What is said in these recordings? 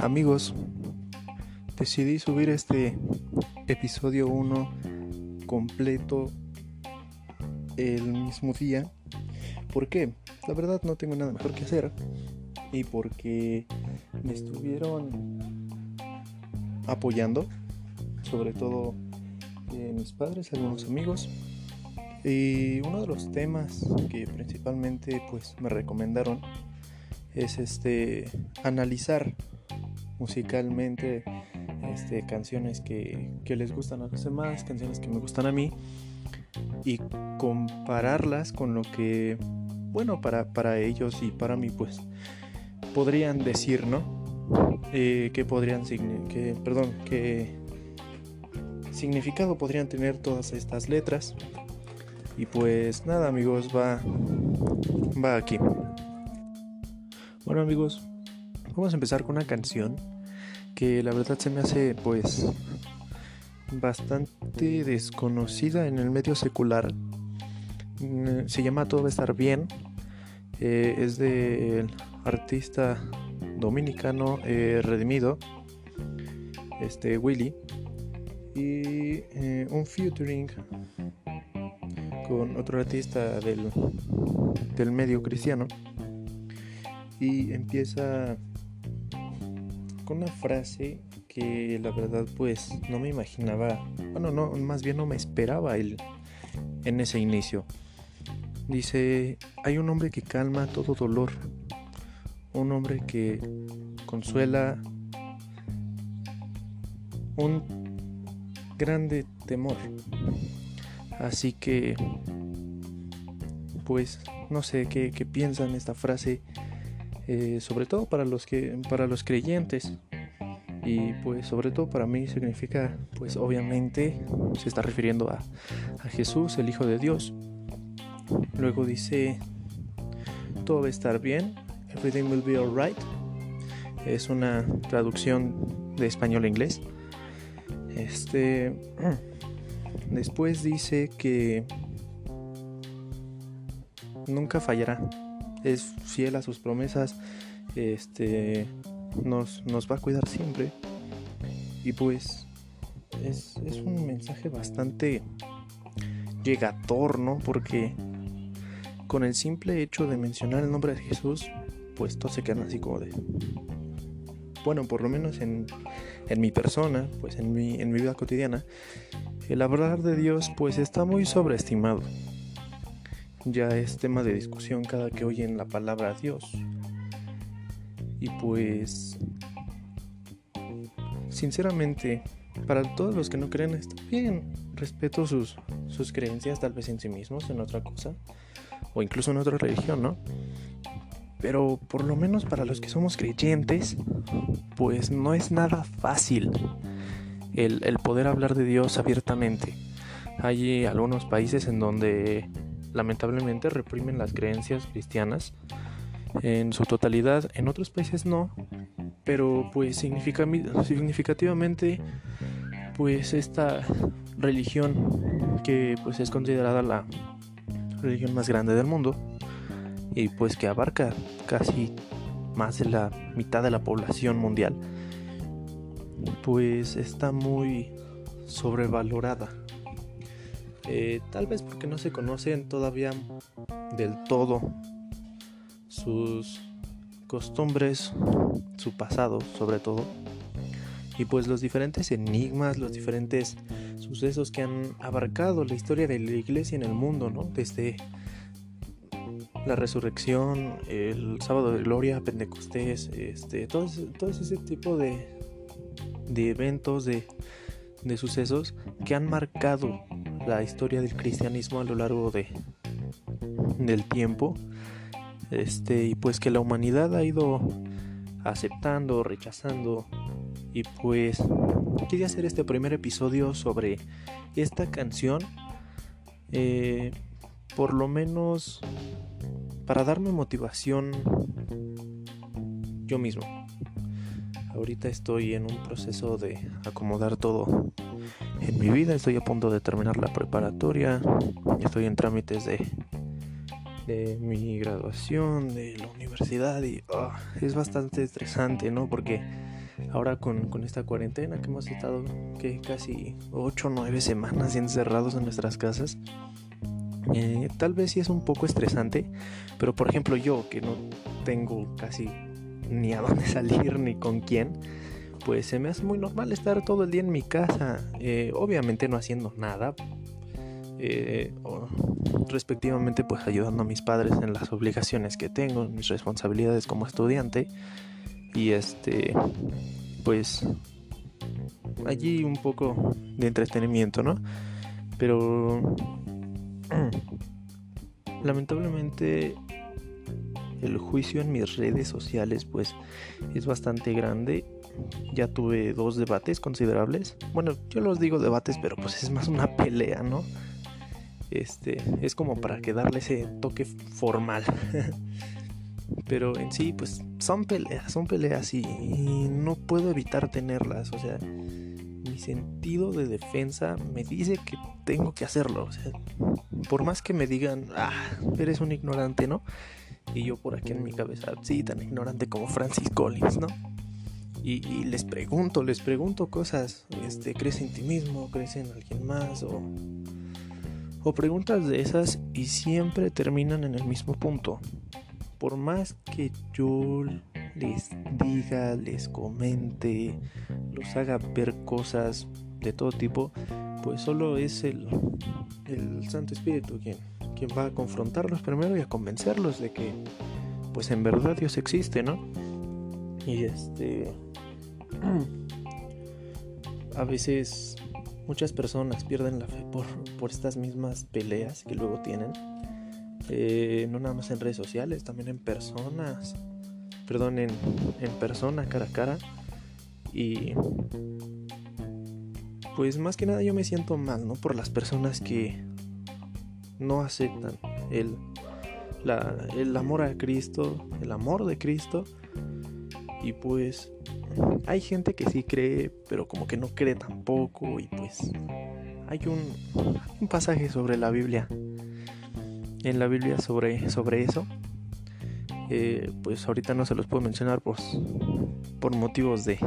Amigos, decidí subir este episodio 1 completo el mismo día. ¿Por qué? La verdad no tengo nada mejor que hacer. Y porque me estuvieron apoyando, sobre todo mis padres, algunos amigos. Y uno de los temas que principalmente pues me recomendaron es este analizar musicalmente este, canciones que, que, les gustan a los demás, canciones que me gustan a mí y compararlas con lo que, bueno, para, para ellos y para mí pues podrían decir, ¿no? Eh, que podrían, que, perdón, que significado podrían tener todas estas letras. Y pues nada amigos, va, va aquí. Bueno amigos, vamos a empezar con una canción que la verdad se me hace pues bastante desconocida en el medio secular. Mm, se llama Todo va a estar bien. Eh, es del artista dominicano eh, redimido, este Willy, y eh, un featuring con otro artista del, del medio cristiano y empieza una frase que la verdad pues no me imaginaba, bueno, no, más bien no me esperaba el, en ese inicio. Dice, hay un hombre que calma todo dolor, un hombre que consuela un grande temor. Así que, pues, no sé qué, qué piensan esta frase eh, sobre todo para los que para los creyentes. Y pues sobre todo para mí significa pues obviamente se está refiriendo a, a Jesús el Hijo de Dios. Luego dice todo va a estar bien everything will be alright es una traducción de español a inglés. Este después dice que nunca fallará es fiel a sus promesas, este, nos, nos va a cuidar siempre. Y pues es, es un mensaje bastante llegador, ¿no? Porque con el simple hecho de mencionar el nombre de Jesús, pues todos se quedan así como de... Bueno, por lo menos en, en mi persona, pues en mi, en mi vida cotidiana, el hablar de Dios pues está muy sobreestimado ya es tema de discusión cada que oyen la palabra Dios. Y pues, sinceramente, para todos los que no creen está bien, respeto sus, sus creencias, tal vez en sí mismos, en otra cosa, o incluso en otra religión, ¿no? Pero por lo menos para los que somos creyentes, pues no es nada fácil el, el poder hablar de Dios abiertamente. Hay algunos países en donde lamentablemente reprimen las creencias cristianas en su totalidad, en otros países no, pero pues significativamente pues esta religión que pues es considerada la religión más grande del mundo y pues que abarca casi más de la mitad de la población mundial pues está muy sobrevalorada eh, tal vez porque no se conocen todavía del todo sus costumbres, su pasado sobre todo, y pues los diferentes enigmas, los diferentes sucesos que han abarcado la historia de la iglesia en el mundo, ¿no? Desde la resurrección, el sábado de gloria, Pentecostés, este, todo, ese, tipo de, de eventos, de, de sucesos que han marcado la historia del cristianismo a lo largo de del tiempo este y pues que la humanidad ha ido aceptando rechazando y pues quería hacer este primer episodio sobre esta canción eh, por lo menos para darme motivación yo mismo. Ahorita estoy en un proceso de acomodar todo en mi vida. Estoy a punto de terminar la preparatoria. Estoy en trámites de, de mi graduación, de la universidad y ah, es bastante estresante, ¿no? Porque ahora con, esta cuarentena que hemos estado que casi 8 o 9 semanas encerrados en nuestras casas. Eh, tal vez sí es un poco estresante, pero por ejemplo yo que no tengo casi ni a dónde salir ni con quién, pues se me hace muy normal estar todo el día en mi casa, eh, obviamente no haciendo nada, eh, respectivamente pues ayudando a mis padres en las obligaciones que tengo, mis responsabilidades como estudiante y este pues allí un poco de entretenimiento, ¿no? Pero lamentablemente el juicio en mis redes sociales pues es bastante grande. Ya tuve dos debates considerables. Bueno, yo los digo debates, pero pues es más una pelea, ¿no? Este, es como para que darle ese toque formal. pero en sí, pues son peleas, son peleas y, no puedo evitar tenerlas. O sea, mi sentido de defensa me dice que tengo que hacerlo. O sea, por más que me digan, ah, eres un ignorante, ¿no? Y yo por aquí en mi cabeza, sí, tan ignorante como Francis Collins, ¿no? Y, les pregunto, les pregunto cosas, este, ¿crees en ti mismo? ¿Crees en alguien más? O, o preguntas de esas y siempre terminan en el mismo punto. Por más que yo les diga, les comente, los haga ver cosas de todo tipo, pues solo es el, el Santo Espíritu quien, quien va a confrontarlos primero y a convencerlos de que pues en verdad Dios existe, ¿no? Y este a veces muchas personas pierden la fe por, por estas mismas peleas que luego tienen. Eh, no nada más en redes sociales, también en personas. Perdón, en, en persona, cara a cara. Y pues más que nada yo me siento mal, ¿no? Por las personas que no aceptan el, el amor a Cristo, el amor de Cristo. Y pues hay gente que sí cree, pero como que no cree tampoco. Y pues hay un, un pasaje sobre la Biblia. En la Biblia sobre, sobre eso. Eh, pues ahorita no se los puedo mencionar pues, por motivos de,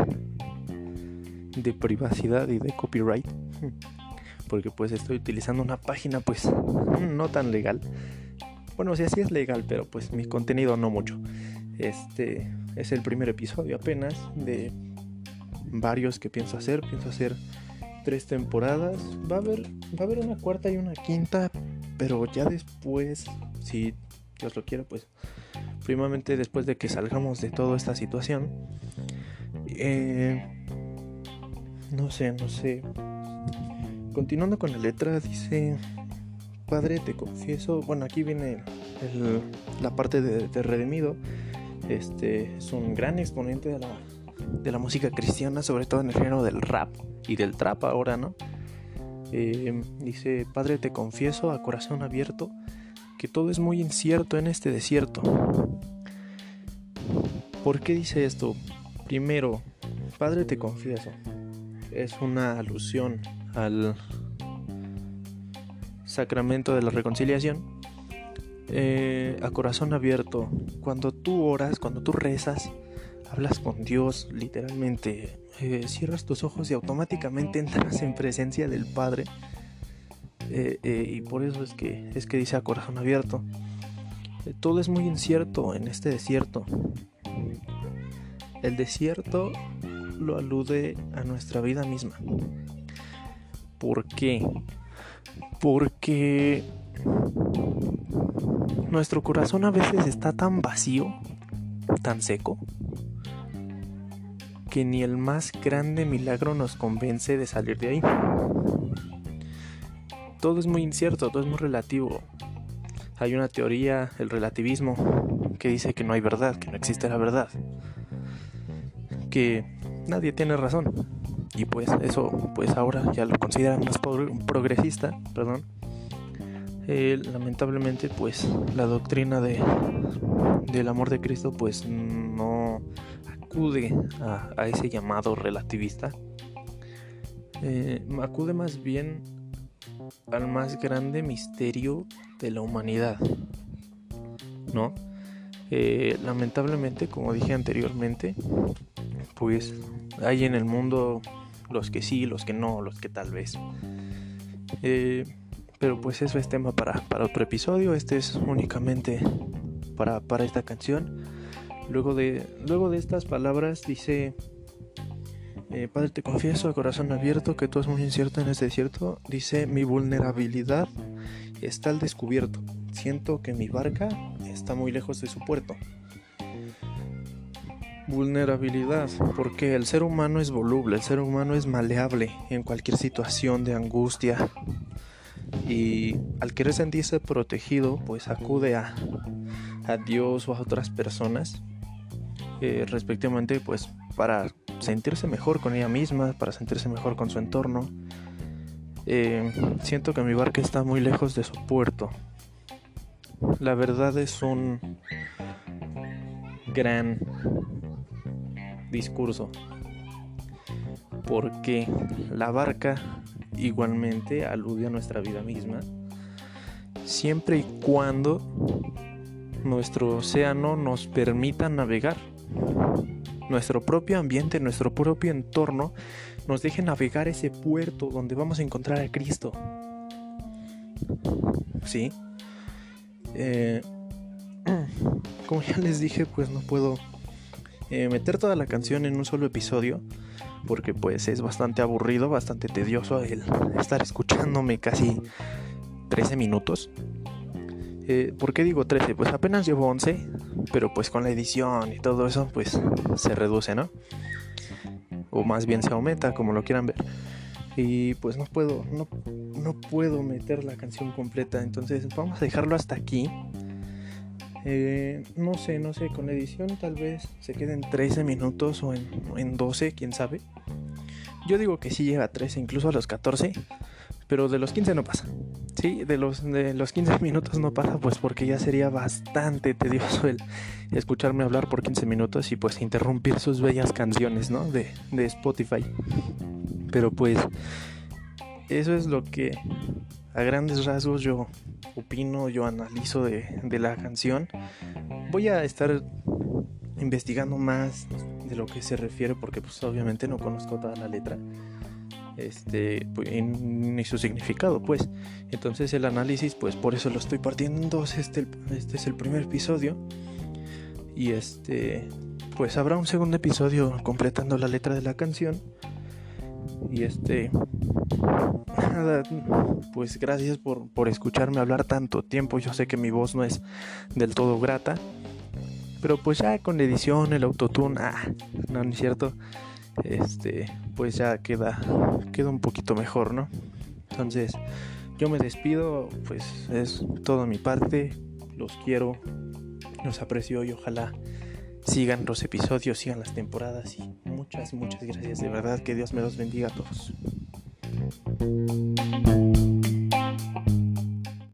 de privacidad y de copyright porque pues estoy utilizando una página pues no tan legal. Bueno, o sea, sí es legal, pero pues mi contenido no mucho. Este es el primer episodio apenas de varios que pienso hacer. Pienso hacer tres temporadas. Va a haber, va a haber una cuarta y una quinta, pero ya después, si Dios lo quiera, pues primamente después de que salgamos de toda esta situación. Eh, no sé, no sé. Continuando con la letra, dice, Padre, te confieso, bueno, aquí viene la parte de, Redimido, este es un gran exponente de la, de la, música cristiana, sobre todo en el género del rap y del trap ahora, ¿no? Eh, dice, Padre, te confieso a corazón abierto que todo es muy incierto en este desierto. ¿Por qué dice esto? Primero, Padre, te confieso, es una alusión al sacramento de la reconciliación, eh, a corazón abierto, cuando tú oras, cuando tú rezas, hablas con Dios, literalmente, eh, cierras tus ojos y automáticamente entras en presencia del Padre. Eh, y por eso es que, es que dice a corazón abierto. todo es muy incierto en este desierto. El desierto lo alude a nuestra vida misma. ¿Por qué? Porque nuestro corazón a veces está tan vacío, tan seco, que ni el más grande milagro nos convence de salir de ahí. Todo es muy incierto, todo es muy relativo. Hay una teoría, el relativismo, que dice que no hay verdad, que no existe la verdad. Que nadie tiene razón y pues eso pues ahora ya lo consideran más progresista, perdón. Eh, lamentablemente pues la doctrina de, del amor de Cristo pues no acude a, ese llamado relativista. Eh, acude más bien al más grande misterio de la humanidad, ¿no? Eh, lamentablemente, como dije anteriormente, pues hay en el mundo los que sí, los que no, los que tal vez. Pero pues eso es tema para, para, otro episodio. Este es únicamente para, para esta canción. Luego de, luego de estas palabras dice, eh, Padre, te confieso a corazón abierto que tú es muy incierto en este desierto. Dice, mi vulnerabilidad está al descubierto. Siento que mi barca está muy lejos de su puerto. Vulnerabilidad, porque el ser humano es voluble, el ser humano es maleable en cualquier situación de angustia. Y al querer sentirse protegido, pues acude a, a Dios o a otras personas, eh, respectivamente, pues para sentirse mejor con ella misma, para sentirse mejor con su entorno. Eh, siento que mi barca está muy lejos de su puerto. La verdad es un gran discurso. Porque la barca igualmente alude a nuestra vida misma. Siempre y cuando nuestro océano nos permita navegar. Nuestro propio ambiente, nuestro propio entorno nos deje navegar ese puerto donde vamos a encontrar a Cristo. ¿Sí? Eh, como ya les dije, pues no puedo eh, meter toda la canción en un solo episodio porque pues es bastante aburrido, bastante tedioso el estar escuchándome casi 13 minutos. Eh, ¿Por qué digo 13? Pues apenas llevo 11, pero pues con la edición y todo eso pues se reduce, ¿no? O más bien se aumenta, como lo quieran ver. Y pues no puedo, no, no puedo meter la canción completa, entonces vamos a dejarlo hasta aquí. Eh, no sé, no sé, con edición tal vez se queden 13 minutos o en, en 12, quién sabe. Yo digo que sí llega a 13, incluso a los 14, pero de los 15 no pasa. Sí, de los, de los 15 minutos no pasa, pues porque ya sería bastante tedioso el escucharme hablar por 15 minutos y pues interrumpir sus bellas canciones, ¿no? De, de Spotify. Pero pues eso es lo que a grandes rasgos yo opino, yo analizo de, de la canción. Voy a estar investigando más de lo que se refiere porque pues obviamente no conozco toda la letra este pues, ni su significado pues. Entonces el análisis pues por eso lo estoy partiendo en dos. Este, este es el primer episodio. Y este pues habrá un segundo episodio completando la letra de la canción y este pues gracias por, por escucharme hablar tanto tiempo yo sé que mi voz no es del todo grata pero pues ya con la edición el autotune ah no, no es cierto este, pues ya queda, queda un poquito mejor, ¿no? Entonces, yo me despido, pues es todo mi parte, los quiero, los aprecio y ojalá sigan los episodios, sigan las temporadas y muchas, muchas gracias, de verdad que Dios me los bendiga a todos.